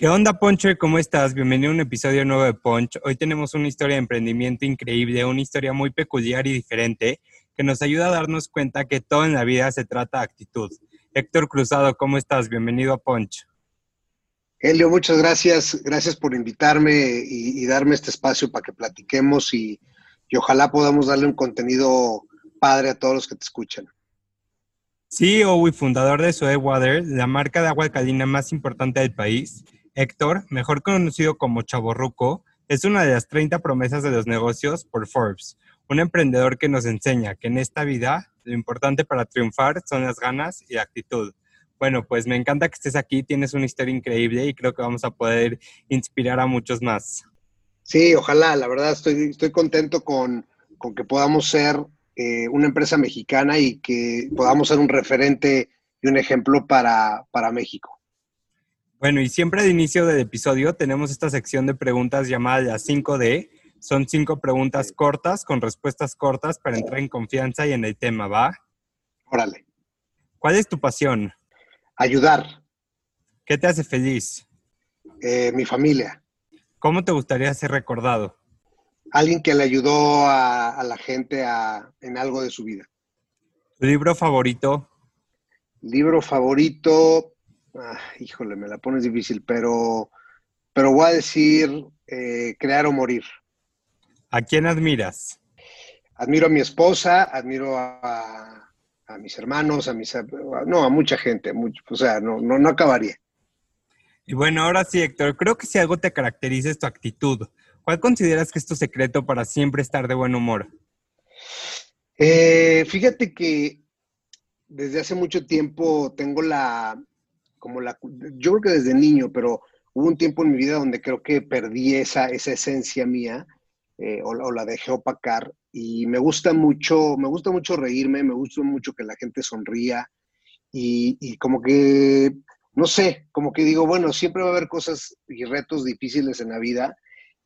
¿Qué onda, Poncho? ¿Cómo estás? Bienvenido a un episodio nuevo de Punch. Hoy tenemos una historia de emprendimiento increíble, una historia muy peculiar y diferente que nos ayuda a darnos cuenta que todo en la vida se trata de actitud. Héctor Cruzado, ¿cómo estás? Bienvenido a Punch. Helio, muchas gracias. Gracias por invitarme y, darme este espacio para que platiquemos y, y ojalá podamos darle un contenido padre a todos los que te escuchan. CEO y fundador de Soe Water, la marca de agua alcalina más importante del país, Héctor, mejor conocido como Chaborruco, es una de las 30 promesas de los negocios por Forbes, un emprendedor que nos enseña que en esta vida lo importante para triunfar son las ganas y la actitud. Bueno, pues me encanta que estés aquí, tienes una historia increíble y creo que vamos a poder inspirar a muchos más. Sí, ojalá, la verdad estoy, estoy contento con, que podamos ser eh, una empresa mexicana y que podamos ser un referente y un ejemplo para, para México. Bueno, y siempre al inicio del episodio tenemos esta sección de preguntas llamada la 5D. Son cinco preguntas cortas con respuestas cortas para entrar en confianza y en el tema, ¿va? Órale. ¿Cuál es tu pasión? Ayudar. ¿Qué te hace feliz? Eh, mi familia. ¿Cómo te gustaría ser recordado? Alguien que le ayudó a, la gente en algo de su vida. ¿Tu libro favorito? Libro favorito, Ah, híjole, me la pones difícil, pero, pero voy a decir eh, crear o morir. ¿A quién admiras? Admiro a mi esposa, admiro a, mis hermanos, a mis no, a mucha gente, mucho, o sea, no, no, no acabaría. Y bueno, ahora sí, Héctor, creo que si algo te caracteriza es tu actitud. ¿Cuál consideras que es tu secreto para siempre estar de buen humor? Eh, fíjate que desde hace mucho tiempo tengo la, como la, yo creo que desde niño, pero hubo un tiempo en mi vida donde creo que perdí esa, esa esencia mía eh, o, la dejé opacar y me gusta mucho, me gusta mucho reírme, me gusta mucho que la gente sonría y, como que, no sé, como que digo, bueno, siempre va a haber cosas y retos difíciles en la vida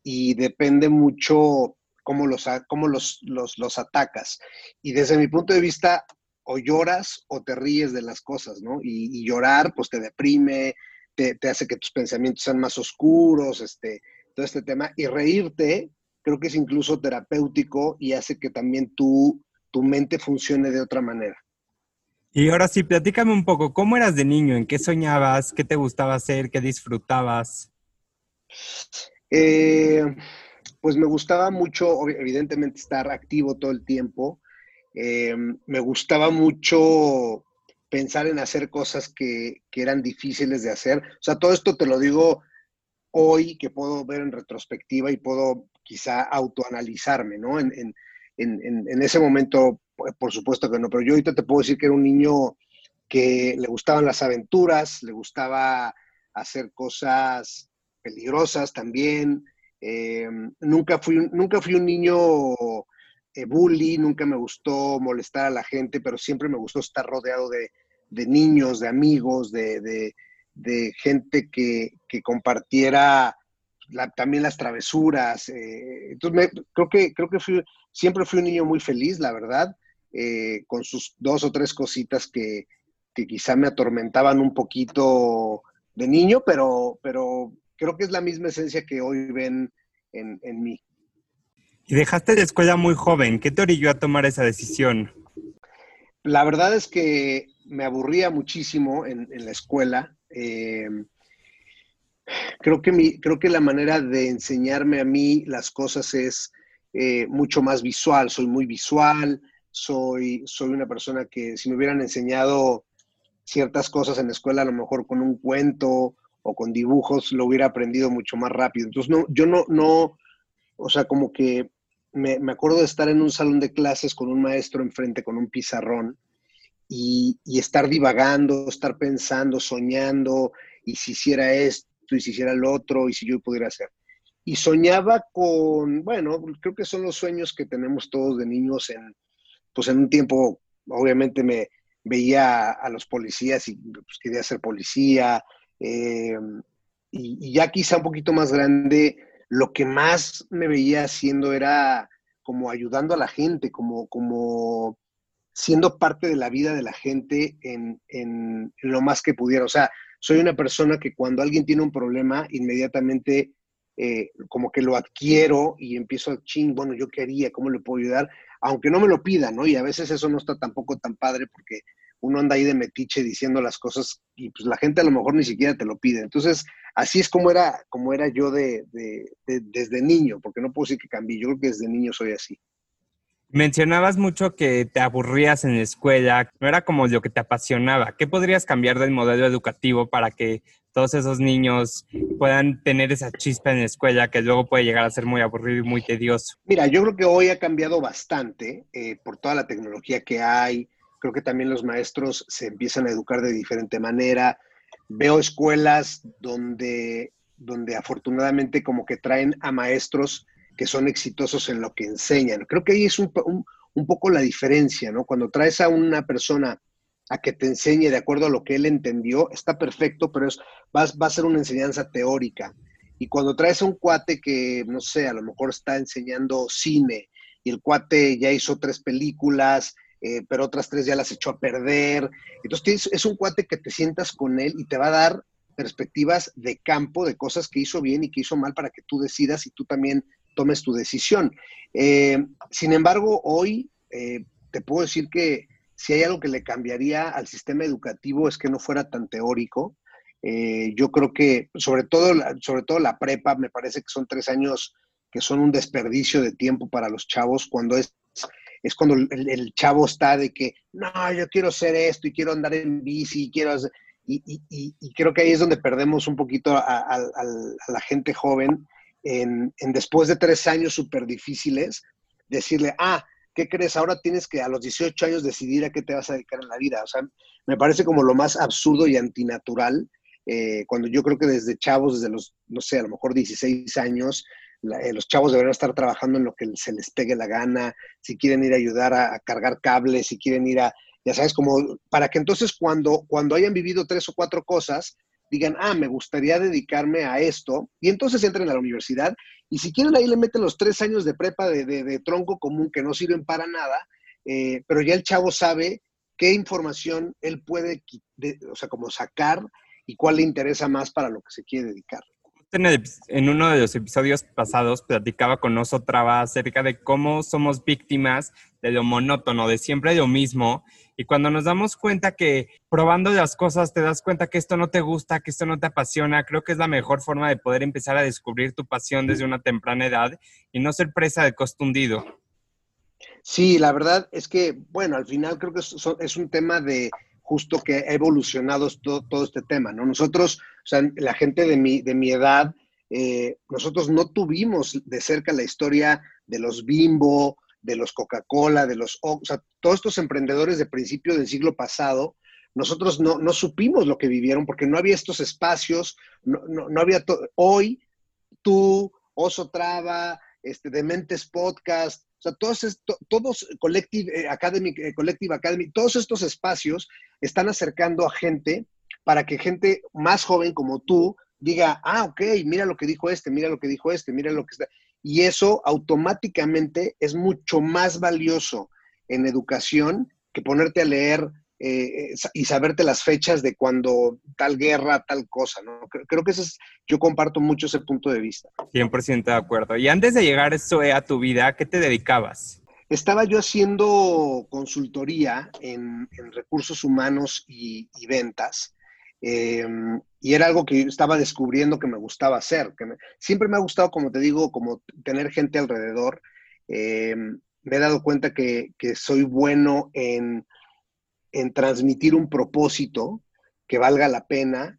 y depende mucho cómo los, cómo los, los, los atacas. Y desde mi punto de vista, o lloras o te ríes de las cosas, ¿no? Y, llorar, pues te deprime, te, hace que tus pensamientos sean más oscuros, este, todo este tema. Y reírte, creo que es incluso terapéutico y hace que también tu, tu mente funcione de otra manera. Y ahora sí, platícame un poco, ¿cómo eras de niño? ¿En qué soñabas? ¿Qué te gustaba hacer? ¿Qué disfrutabas? Eh, pues me gustaba mucho, evidentemente, estar activo todo el tiempo. Eh, me gustaba mucho pensar en hacer cosas que, eran difíciles de hacer. O sea, todo esto te lo digo hoy que puedo ver en retrospectiva y puedo quizá autoanalizarme, ¿no? En, ese momento, por supuesto que no, pero yo ahorita te puedo decir que era un niño que le gustaban las aventuras, le gustaba hacer cosas peligrosas también. Eh, nunca, fui, nunca fui un niño bully, nunca me gustó molestar a la gente, pero siempre me gustó estar rodeado de, niños, de amigos, de, gente que, compartiera también las travesuras. Eh, entonces, creo que, creo que siempre fui un niño muy feliz, la verdad, eh, con sus dos o tres cositas que, quizá me atormentaban un poquito de niño, pero, pero creo que es la misma esencia que hoy ven en, en mí. Y dejaste de escuela muy joven. ¿Qué te orilló a tomar esa decisión? La verdad es que me aburría muchísimo en, la escuela. Eh, creo, que creo que la manera de enseñarme a mí las cosas es eh, mucho más visual. Soy muy visual, soy, soy una persona que si me hubieran enseñado ciertas cosas en la escuela, a lo mejor con un cuento o con dibujos, lo hubiera aprendido mucho más rápido. Entonces, no, yo no, no, o sea, como que me, acuerdo de estar en un salón de clases con un maestro enfrente, con un pizarrón, y, estar divagando, estar pensando, soñando, y si hiciera esto, y si hiciera lo otro y si yo pudiera hacer. Y soñaba con, bueno, creo que son los sueños que tenemos todos de niños en, pues en un tiempo, obviamente me veía a, los policías y pues, quería ser policía. Eh, y, ya quizá un poquito más grande, lo que más me veía haciendo era como ayudando a la gente, como, como siendo parte de la vida de la gente en, en, lo más que pudiera. O sea, soy una persona que cuando alguien tiene un problema, inmediatamente eh, como que lo adquiero y empiezo a ching, bueno, yo quería, ¿cómo le puedo ayudar? Aunque no me lo pidan, ¿no? Y a veces eso no está tampoco tan padre porque uno anda ahí de metiche diciendo las cosas y pues la gente a lo mejor ni siquiera te lo pide. Entonces, así es como era, como era yo de, desde niño, porque no puedo decir que cambié, yo creo que desde niño soy así. Mencionabas mucho que te aburrías en la escuela, no era como lo que te apasionaba. ¿Qué podrías cambiar del modelo educativo para que todos esos niños puedan tener esa chispa en la escuela que luego puede llegar a ser muy aburrido y muy tedioso? Mira, yo creo que hoy ha cambiado bastante eh, por toda la tecnología que hay. Creo que también los maestros se empiezan a educar de diferente manera veo escuelas donde, donde afortunadamente como que traen a maestros que son exitosos en lo que enseñan. Creo que ahí es un, poco la diferencia, ¿no? Cuando traes a una persona a que te enseñe de acuerdo a lo que él entendió, está perfecto, pero es, va, va, a ser una enseñanza teórica. Y cuando traes a un cuate que, no sé, a lo mejor está enseñando cine y el cuate ya hizo tres películas eh, pero otras tres ya las echó a perder. Entonces es un cuate que te sientas con él y te va a dar perspectivas de campo, de cosas que hizo bien y que hizo mal para que tú decidas y tú también tomes tu decisión. Eh, sin embargo, hoy eh, te puedo decir que si hay algo que le cambiaría al sistema educativo es que no fuera tan teórico. yo creo que sobre todo, sobre todo la prepa, me parece que son tres años que son un desperdicio de tiempo para los chavos cuando es es cuando el, chavo está de que, no, yo quiero hacer esto y quiero andar en bici y quiero hacer... Y, creo que ahí es donde perdemos un poquito a, la gente joven en, después de tres años súper difíciles, decirle, ah, ¿qué crees? Ahora tienes que a los 18 años decidir a qué te vas a dedicar en la vida. O sea, me parece como lo más absurdo y antinatural, eh, cuando yo creo que desde chavos, desde los, no sé, a lo mejor 16 años, eh, los chavos deberían estar trabajando en lo que se les pegue la gana, si quieren ir a ayudar a, cargar cables, si quieren ir a, ya sabes, como para que entonces cuando, cuando hayan vivido tres o cuatro cosas, digan, ah, me gustaría dedicarme a esto, y entonces entren a la universidad, y si quieren ahí le meten los tres años de prepa de, tronco común que no sirven para nada, eh, pero ya el chavo sabe qué información él puede, o sea, como sacar y cuál le interesa más para lo que se quiere dedicar en, uno de los episodios pasados platicaba con Traba acerca de cómo somos víctimas de lo monótono, de siempre lo mismo. Y cuando nos damos cuenta que probando las cosas te das cuenta que esto no te gusta, que esto no te apasiona, creo que es la mejor forma de poder empezar a descubrir tu pasión desde una temprana edad y no ser presa de costundido. Sí, la verdad es que, bueno, al final creo que es un tema de justo que ha evolucionado todo, este tema, ¿no? Nosotros, o sea, la gente de mi, de mi edad, eh, nosotros no tuvimos de cerca la historia de los Bimbo, de los Coca-Cola, de los, o sea, todos estos emprendedores de principio del siglo pasado, nosotros no, no supimos lo que vivieron porque no había estos espacios, no, no, había, hoy tú, Oso Traba, este, Dementes Podcast, sea, todos, todos Collective eh, Academy, eh, Collective Academy, todos estos espacios están acercando a gente para que gente más joven como tú diga, ah, ok, mira lo que dijo este, mira lo que dijo este, mira lo que está. Y eso automáticamente es mucho más valioso en educación que ponerte a leer eh, y saberte las fechas de cuando tal guerra, tal cosa, ¿no? Creo, que eso es, yo comparto mucho ese punto de vista. 100% de acuerdo. Y antes de llegar esto a tu vida, ¿a qué te dedicabas? Estaba yo haciendo consultoría en, recursos humanos y, ventas. Em, y era algo que estaba descubriendo que me gustaba hacer. Que siempre me ha gustado, como te digo, como tener gente alrededor. Em, me he dado cuenta que, soy bueno en, transmitir un propósito que valga la pena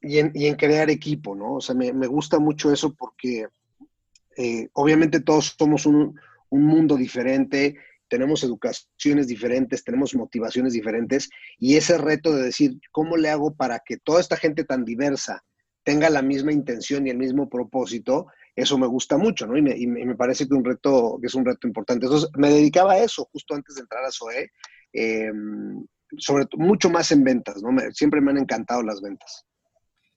y en, crear equipo, ¿no? O sea, me, gusta mucho eso porque eh, obviamente todos somos un, un mundo diferente, tenemos educaciones diferentes, tenemos motivaciones diferentes y ese reto de decir, ¿cómo le hago para que toda esta gente tan diversa tenga la misma intención y el mismo propósito, eso me gusta mucho, ¿no? Y me, parece que, un reto, que es un reto importante. Entonces, me dedicaba a eso justo antes de entrar a SOE, em, sobre todo mucho más en ventas, ¿no? siempre me han encantado las ventas.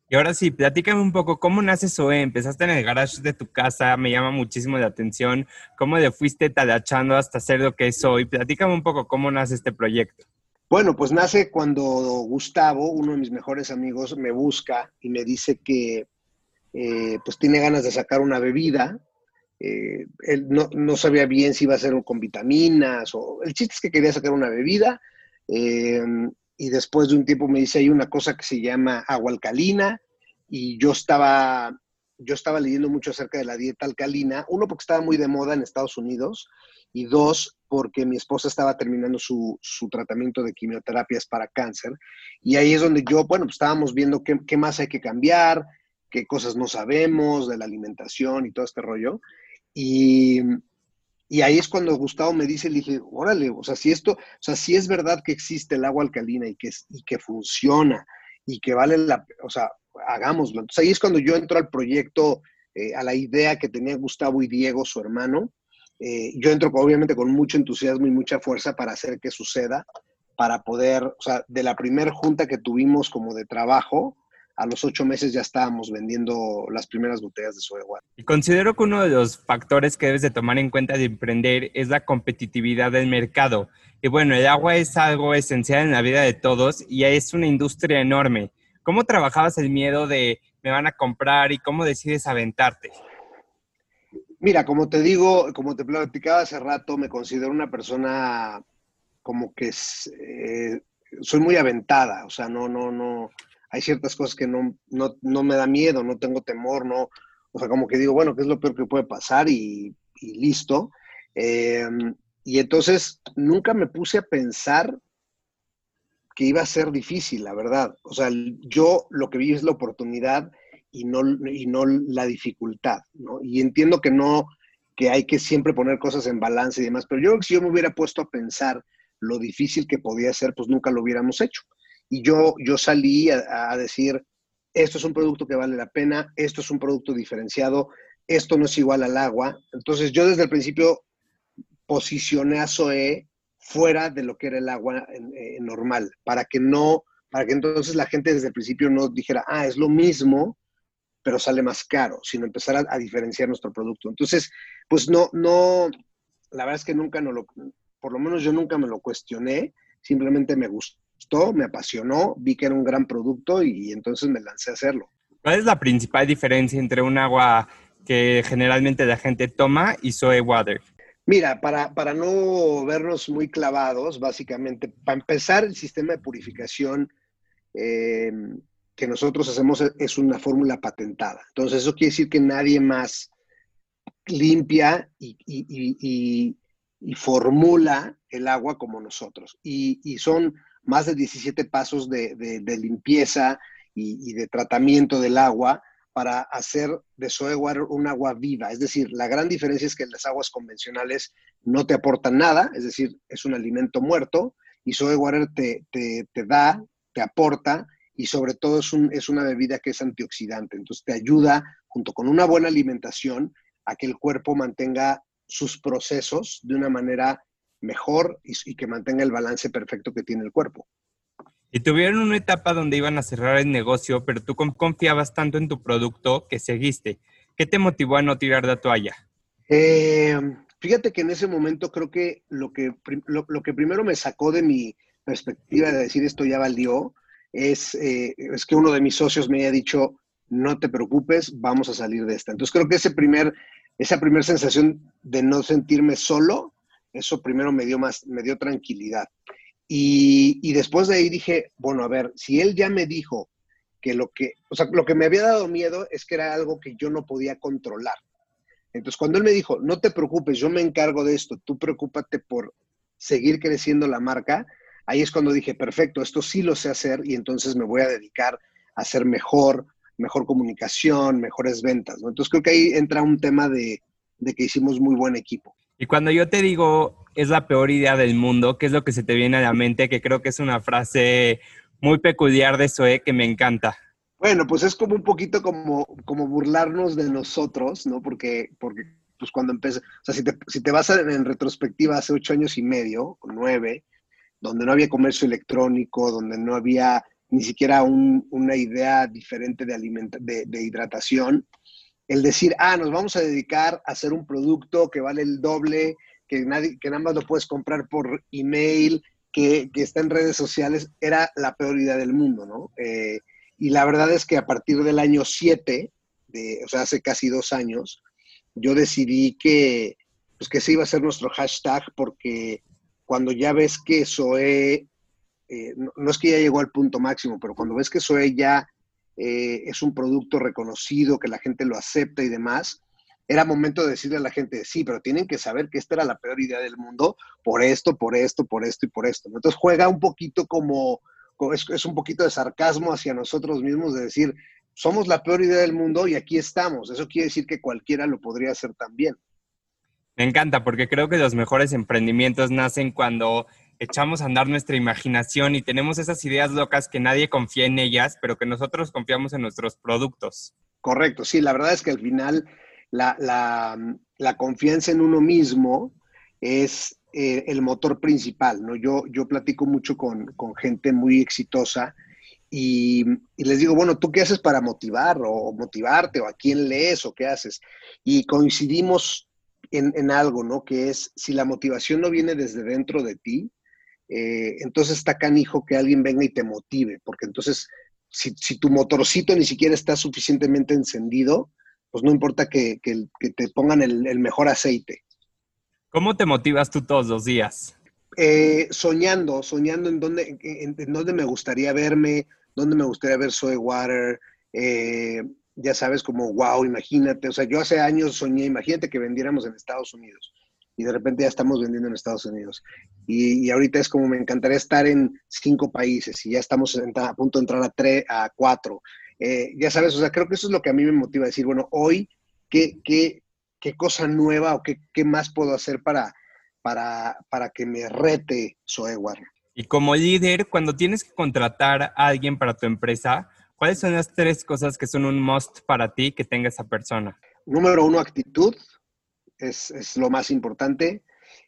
Y ahora sí, platícame un poco, ¿cómo nace SOE? Empezaste en el garage de tu casa, me llama muchísimo la atención. ¿Cómo le fuiste talachando hasta ser lo que es hoy? Platícame un poco cómo nace este proyecto. Bueno, pues nace cuando Gustavo, uno de mis mejores amigos, me busca y me dice que eh, pues tiene ganas de sacar una bebida. Eh, él no, sabía bien si iba a ser con vitaminas o... El chiste es que quería sacar una bebida eh, y después de un tiempo me dice hay una cosa que se llama agua alcalina y yo estaba, yo estaba leyendo mucho acerca de la dieta alcalina, uno porque estaba muy de moda en Estados Unidos y dos porque mi esposa estaba terminando su, tratamiento de quimioterapias para cáncer y ahí es donde yo, bueno, pues estábamos viendo qué, qué más hay que cambiar, qué cosas no sabemos de la alimentación y todo este rollo. Y, ahí es cuando Gustavo me dice, le dije, órale, o sea, si esto, o sea, si es verdad que existe el agua alcalina y que, y que funciona y que vale la, o sea, hagámoslo. Entonces ahí es cuando yo entro al proyecto, eh, a la idea que tenía Gustavo y Diego, su hermano. Eh, yo entro obviamente con mucho entusiasmo y mucha fuerza para hacer que suceda, para poder, o sea, de la primera junta que tuvimos como de trabajo, a los ocho meses ya estábamos vendiendo las primeras botellas de soda water. Y considero que uno de los factores que debes de tomar en cuenta de emprender es la competitividad del mercado. Y bueno, el agua es algo esencial en la vida de todos y es una industria enorme. ¿Cómo trabajabas el miedo de me van a comprar y cómo decides aventarte? Mira, como te digo, como te platicaba hace rato, me considero una persona como que eh, soy muy aventada, o sea, no, no, no, hay ciertas cosas que no, no, me da miedo, no tengo temor, no, o sea, como que digo, bueno, ¿qué es lo peor que puede pasar? Y, listo. Em, y entonces nunca me puse a pensar que iba a ser difícil, la verdad. O sea, yo lo que vi es la oportunidad y no, y no la dificultad, ¿no? Y entiendo que no, que hay que siempre poner cosas en balance y demás, pero yo creo que si yo me hubiera puesto a pensar lo difícil que podía ser, pues nunca lo hubiéramos hecho. Y yo, yo salí a, decir, esto es un producto que vale la pena, esto es un producto diferenciado, esto no es igual al agua. Entonces yo desde el principio posicioné a Zoe fuera de lo que era el agua eh, normal, para que no, para que entonces la gente desde el principio no dijera, ah, es lo mismo, pero sale más caro, sino empezar a, a diferenciar nuestro producto. Entonces, pues no, no, la verdad es que nunca no lo, por lo menos yo nunca me lo cuestioné, simplemente me gustó me apasionó, vi que era un gran producto y entonces me lancé a hacerlo. ¿Cuál es la principal diferencia entre un agua que generalmente la gente toma y soy water? Mira, para, para no vernos muy clavados, básicamente, para empezar, el sistema de purificación em, que nosotros hacemos es una fórmula patentada. Entonces, eso quiere decir que nadie más limpia y, y, y, formula el agua como nosotros. Y, son más de 17 pasos de, limpieza y, de tratamiento del agua para hacer de soy water un agua viva. Es decir, la gran diferencia es que las aguas convencionales no te aportan nada, es decir, es un alimento muerto, y soy water te, te, da, te aporta, y sobre todo es, un, es una bebida que es antioxidante. Entonces te ayuda, junto con una buena alimentación, a que el cuerpo mantenga sus procesos de una manera mejor y, que mantenga el balance perfecto que tiene el cuerpo. Y tuvieron una etapa donde iban a cerrar el negocio, pero tú confiabas tanto en tu producto que seguiste. ¿Qué te motivó a no tirar la toalla? Eh, fíjate que en ese momento creo que lo, que lo, que primero me sacó de mi perspectiva de decir esto ya valió es, eh, es que uno de mis socios me haya dicho, no te preocupes, vamos a salir de esta. Entonces creo que ese primer, esa primera sensación de no sentirme solo eso primero me dio más, me dio tranquilidad. Y, después de ahí dije, bueno, a ver, si él ya me dijo que lo que, o sea, lo que me había dado miedo es que era algo que yo no podía controlar. Entonces, cuando él me dijo, no te preocupes, yo me encargo de esto, tú preocúpate por seguir creciendo la marca, ahí es cuando dije, perfecto, esto sí lo sé hacer y entonces me voy a dedicar a hacer mejor, mejor comunicación, mejores ventas. Entonces, creo que ahí entra un tema de, de que hicimos muy buen equipo. Y cuando yo te digo es la peor idea del mundo, ¿qué es lo que se te viene a la mente? Que creo que es una frase muy peculiar de Zoe que me encanta. Bueno, pues es como un poquito como, como burlarnos de nosotros, ¿no? Porque, porque pues cuando empecé, o sea, si te, si te vas en retrospectiva hace ocho años y medio, nueve, donde no había comercio electrónico, donde no había ni siquiera una idea diferente de, de, de, hidratación, el decir, ah, nos vamos a dedicar a hacer un producto que vale el doble, que, nadie, que nada más lo puedes comprar por email, que, que está en redes sociales, era la peor idea del mundo, ¿no? Eh, y la verdad es que a partir del año 7, o sea, hace casi dos años, yo decidí que, pues que ese iba a ser nuestro hashtag porque cuando ya ves que Zoe, eh, no, es que ya llegó al punto máximo, pero cuando ves que Zoe ya eh, es un producto reconocido, que la gente lo acepta y demás, era momento de decirle a la gente, sí, pero tienen que saber que esta era la peor idea del mundo por esto, por esto, por esto y por esto. Entonces juega un poquito como es, un poquito de sarcasmo hacia nosotros mismos de decir, somos la peor idea del mundo y aquí estamos. Eso quiere decir que cualquiera lo podría hacer también. Me encanta porque creo que los mejores emprendimientos nacen cuando echamos a andar nuestra imaginación y tenemos esas ideas locas que nadie confía en ellas, pero que nosotros confiamos en nuestros productos. Correcto, sí, la verdad es que al final la, la confianza en uno mismo es eh, el motor principal, ¿no? Yo, yo platico mucho con, gente muy exitosa y, les digo, bueno, ¿tú qué haces para motivar o motivarte o a quién lees o qué haces? Y coincidimos en, algo, ¿no? Que es, si la motivación no viene desde dentro de ti, eh, entonces está canijo que alguien venga y te motive, porque entonces, si, tu motorcito ni siquiera está suficientemente encendido, pues no importa que, te pongan el mejor aceite. ¿Cómo te motivas tú todos los días? Eh, soñando, soñando en dónde, en, dónde me gustaría verme, dónde me gustaría ver Soy Water. Eh, ya sabes, como, wow, imagínate. O sea, yo hace años soñé, imagínate que vendiéramos en Estados Unidos y de repente ya estamos vendiendo en Estados Unidos. Y, ahorita es como me encantaría estar en cinco países y ya estamos a punto de entrar a, tres, a cuatro. Eh, ya sabes, o sea, creo que eso es lo que a mí me motiva a decir, bueno, hoy, ¿qué, qué, qué cosa nueva o qué, más puedo hacer para, para, para que me rete Soewar. Y como líder, cuando tienes que contratar a alguien para tu empresa, ¿cuáles son las tres cosas que son un must para ti que tenga esa persona? Número uno, actitud. Es, lo más importante.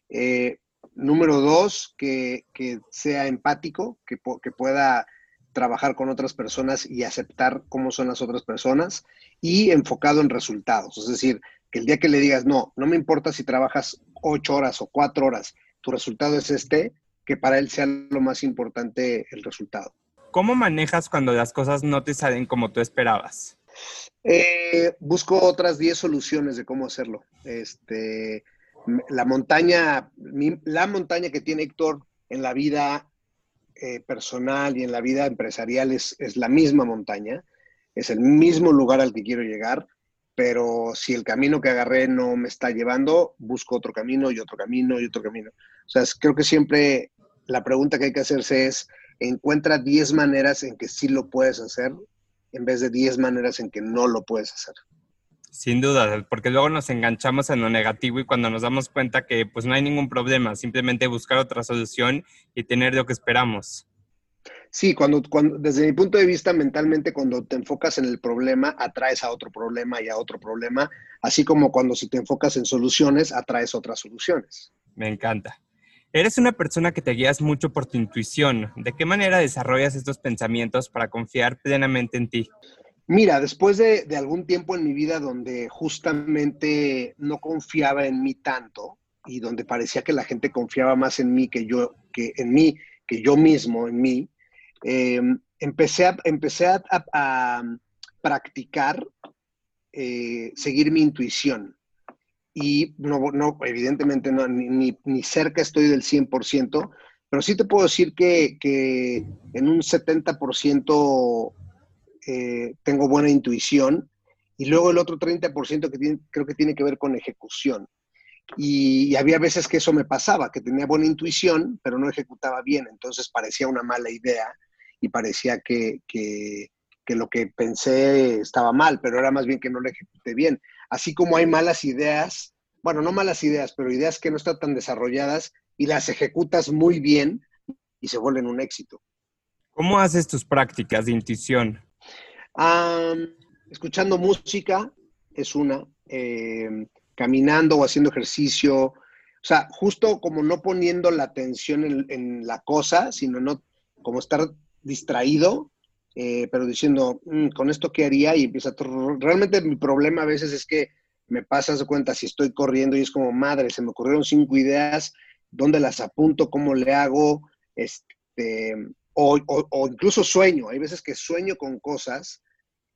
Eh, número dos, que, sea empático, que, que pueda trabajar con otras personas y aceptar cómo son las otras personas y enfocado en resultados. Es decir, que el día que le digas, no, no me importa si trabajas ocho horas o cuatro horas, tu resultado es este, que para él sea lo más importante el resultado. ¿Cómo manejas cuando las cosas no te salen como tú esperabas? Eh, busco otras 10 soluciones de cómo hacerlo. Este, la montaña, la montaña que tiene Héctor en la vida eh, personal y en la vida empresarial es, es, la misma montaña, es el mismo lugar al que quiero llegar pero si el camino que agarré no me está llevando, busco otro camino y otro camino y otro camino. O sea, creo que siempre la pregunta que hay que hacerse es, encuentra 10 maneras en que sí lo puedes hacer en vez de 10 maneras en que no lo puedes hacer. Sin duda, porque luego nos enganchamos en lo negativo y cuando nos damos cuenta que pues no hay ningún problema, simplemente buscar otra solución y tener lo que esperamos. Sí, cuando, cuando, desde mi punto de vista, mentalmente, cuando te enfocas en el problema, atraes a otro problema y a otro problema, así como cuando si te enfocas en soluciones, atraes otras soluciones. Me encanta. Eres una persona que te guías mucho por tu intuición. ¿De qué manera desarrollas estos pensamientos para confiar plenamente en ti? Mira, después de, de algún tiempo en mi vida donde justamente no confiaba en mí tanto y donde parecía que la gente confiaba más en mí que yo, que en mí, que yo mismo, en mí, eh, empecé a, empecé a, practicar, eh, seguir mi intuición. Y no, no evidentemente, no, ni, ni, cerca estoy del 100%, pero sí te puedo decir que, que en un 70% eh, tengo buena intuición y luego el otro 30% que creo que tiene que ver con ejecución. Y, había veces que eso me pasaba, que tenía buena intuición, pero no ejecutaba bien, entonces parecía una mala idea y parecía que, lo que pensé estaba mal, pero era más bien que no lo ejecuté bien. Así como hay malas ideas, bueno, no malas ideas, pero ideas que no están tan desarrolladas y las ejecutas muy bien y se vuelven un éxito. ¿Cómo haces tus prácticas de intuición? escuchando música es una, em, caminando o haciendo ejercicio, o sea, justo como no poniendo la atención en, la cosa, sino no como estar distraído, eh, pero diciendo, mm, con esto qué haría y empieza. Realmente mi problema a veces es que me pasas de cuenta si estoy corriendo y es como, madre, se me ocurrieron cinco ideas, ¿dónde las apunto? ¿Cómo le hago? Este, o, incluso sueño, hay veces que sueño con cosas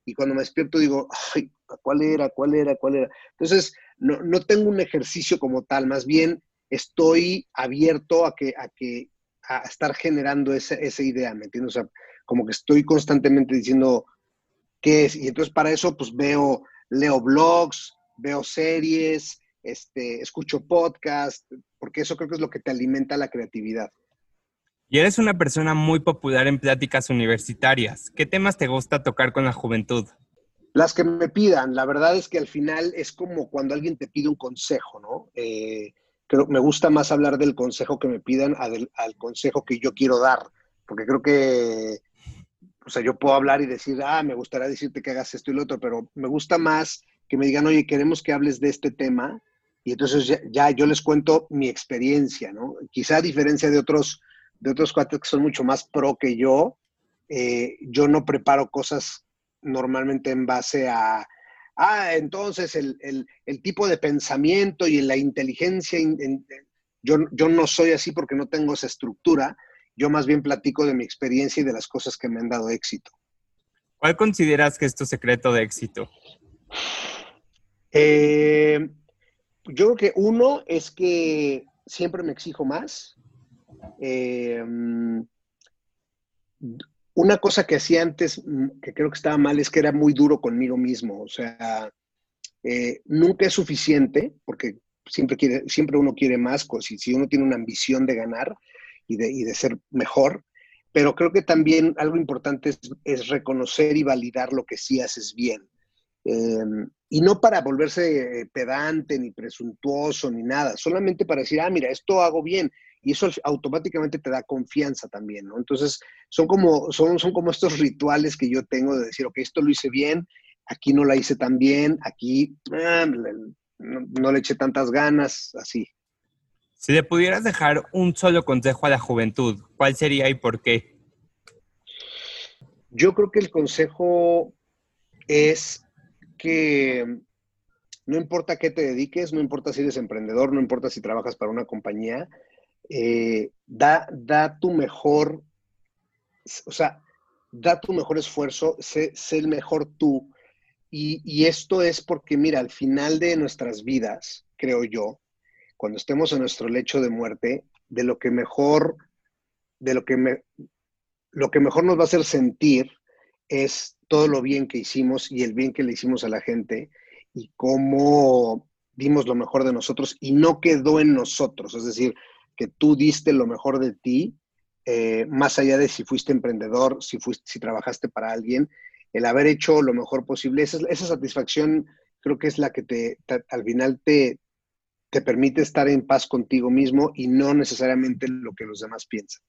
y cuando me despierto digo, ay, ¿cuál era? ¿Cuál era? ¿Cuál era? Entonces, no, no tengo un ejercicio como tal, más bien estoy abierto a que, a que, a estar generando esa, esa idea, ¿me entiendes? O sea, como que estoy constantemente diciendo qué es, y entonces para eso pues veo, leo blogs, veo series, este, escucho podcast, porque eso creo que es lo que te alimenta la creatividad. Y eres una persona muy popular en pláticas universitarias. ¿Qué temas te gusta tocar con la juventud? Las que me pidan. La verdad es que al final es como cuando alguien te pide un consejo, ¿no? Eh, creo me gusta más hablar del consejo que me pidan al consejo que yo quiero dar, porque creo que, sea, yo puedo hablar y decir, ah, me gustaría decirte que hagas esto y lo otro, pero me gusta más que me digan, oye, queremos que hables de este tema, y entonces ya, yo les cuento mi experiencia, ¿no? Quizá a diferencia de otros, de otros cuates que son mucho más pro que yo, eh, yo no preparo cosas normalmente en base a, ah, entonces el, tipo de pensamiento y la inteligencia, yo, yo no soy así porque no tengo esa estructura, yo más bien platico de mi experiencia y de las cosas que me han dado éxito. ¿Cuál consideras que es tu secreto de éxito? Eh, yo creo que uno es que siempre me exijo más. Eh, una cosa que hacía antes, mm, que creo que estaba mal, es que era muy duro conmigo mismo. O sea, eh, nunca es suficiente, porque siempre, quiere, siempre uno quiere más, si, si uno tiene una ambición de ganar y de, y de, ser mejor. Pero creo que también algo importante es, reconocer y validar lo que sí haces bien. Em, y no para volverse pedante, ni presuntuoso, ni nada, solamente para decir, ah, mira, esto hago bien. Y eso automáticamente te da confianza también, ¿no? Entonces, son como, son, son como estos rituales que yo tengo de decir, ok, esto lo hice bien, aquí no la hice tan bien, aquí ah, no le eché tantas ganas, así. Si le pudieras dejar un solo consejo a la juventud, ¿cuál sería y por qué? Yo creo que el consejo es que no importa qué te dediques, no importa si eres emprendedor, no importa si trabajas para una compañía, eh, da, da tu mejor, o sea, da tu mejor esfuerzo, sé, el mejor tú. Y, y, esto es porque, mira, al final de nuestras vidas, creo yo, cuando estemos en nuestro lecho de muerte, de lo que mejor, de lo que, me, lo que mejor nos va a hacer sentir es todo lo bien que hicimos y el bien que le hicimos a la gente y cómo dimos lo mejor de nosotros y no quedó en nosotros, es decir, que tú diste lo mejor de ti, eh, más allá de si fuiste emprendedor, si, fuiste, si trabajaste para alguien, el haber hecho lo mejor posible, esa, esa satisfacción creo que es la que te, al final te, te permite estar en paz contigo mismo y no necesariamente lo que los demás piensan.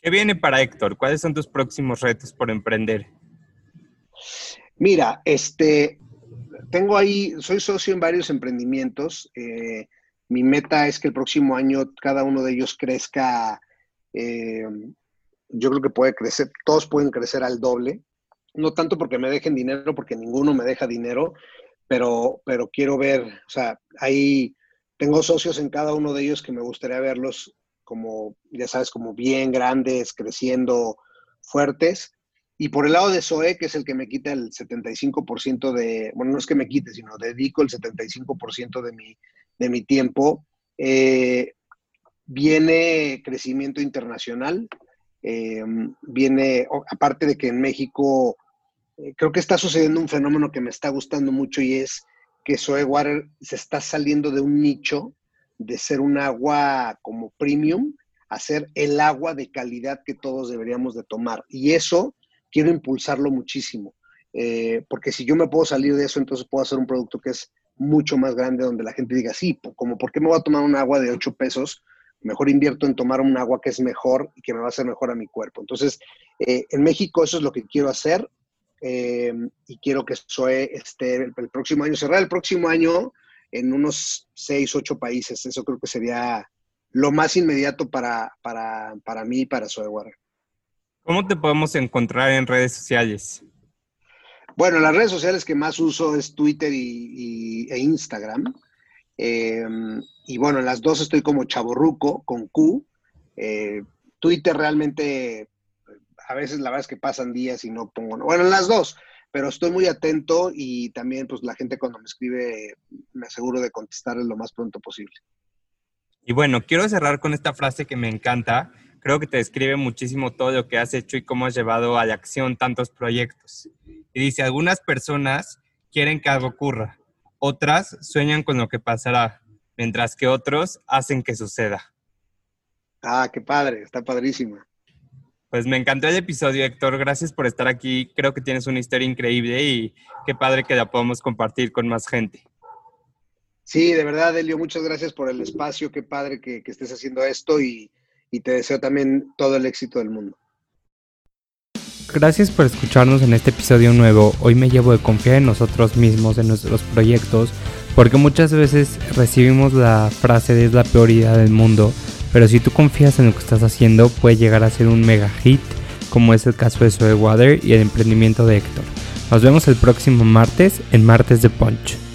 ¿Qué viene para Héctor? ¿Cuáles son tus próximos retos por emprender? Mira, este, tengo ahí, soy socio en varios emprendimientos. Eh, mi meta es que el próximo año cada uno de ellos crezca. Eh, yo creo que puede crecer, todos pueden crecer al doble. No tanto porque me dejen dinero, porque ninguno me deja dinero, pero, pero quiero ver, o sea, ahí tengo socios en cada uno de ellos que me gustaría verlos como, ya sabes, como bien grandes, creciendo fuertes. Y por el lado de SOE, que es el que me quita el 75% de, bueno, no es que me quite, sino dedico el 75% de mi, de mi tiempo, eh, viene crecimiento internacional, eh, viene, aparte de que en México eh, creo que está sucediendo un fenómeno que me está gustando mucho y es que Soe Water se está saliendo de un nicho de ser un agua como premium a ser el agua de calidad que todos deberíamos de tomar. Y eso quiero impulsarlo muchísimo, eh, porque si yo me puedo salir de eso, entonces puedo hacer un producto que es mucho más grande, donde la gente diga, sí, como ¿por qué me voy a tomar un agua de 8 pesos? Mejor invierto en tomar un agua que es mejor y que me va a hacer mejor a mi cuerpo. Entonces, eh, en México eso es lo que quiero hacer. Eh, y quiero que Zoe esté el, próximo año, cerrar el próximo año en unos seis, ocho países. Eso creo que sería lo más inmediato para, para, para mí y para Zoe Warren. ¿Cómo te podemos encontrar en redes sociales? Bueno, las redes sociales que más uso es Twitter y, e Instagram. Em, y bueno, en las dos estoy como chaborruco con Q. Eh, Twitter realmente, a veces la verdad es que pasan días y no pongo, bueno, en las dos, pero estoy muy atento y también pues la gente cuando me escribe me aseguro de contestarles lo más pronto posible. Y bueno, quiero cerrar con esta frase que me encanta. Creo que te describe muchísimo todo lo que has hecho y cómo has llevado a la acción tantos proyectos. Y dice, algunas personas quieren que algo ocurra, otras sueñan con lo que pasará, mientras que otros hacen que suceda. Ah, qué padre, está padrísimo. Pues me encantó el episodio, Héctor. Gracias por estar aquí. Creo que tienes una historia increíble y qué padre que la podamos compartir con más gente. Sí, de verdad, Elio, muchas gracias por el espacio. Qué padre que, estés haciendo esto y, y te deseo también todo el éxito del mundo. Gracias por escucharnos en este episodio nuevo. Hoy me llevo de confiar en nosotros mismos, en nuestros proyectos, porque muchas veces recibimos la frase de es la peor idea del mundo, pero si tú confías en lo que estás haciendo, puede llegar a ser un mega hit, como es el caso de Soy Water y el emprendimiento de Héctor. Nos vemos el próximo martes en Martes de Punch.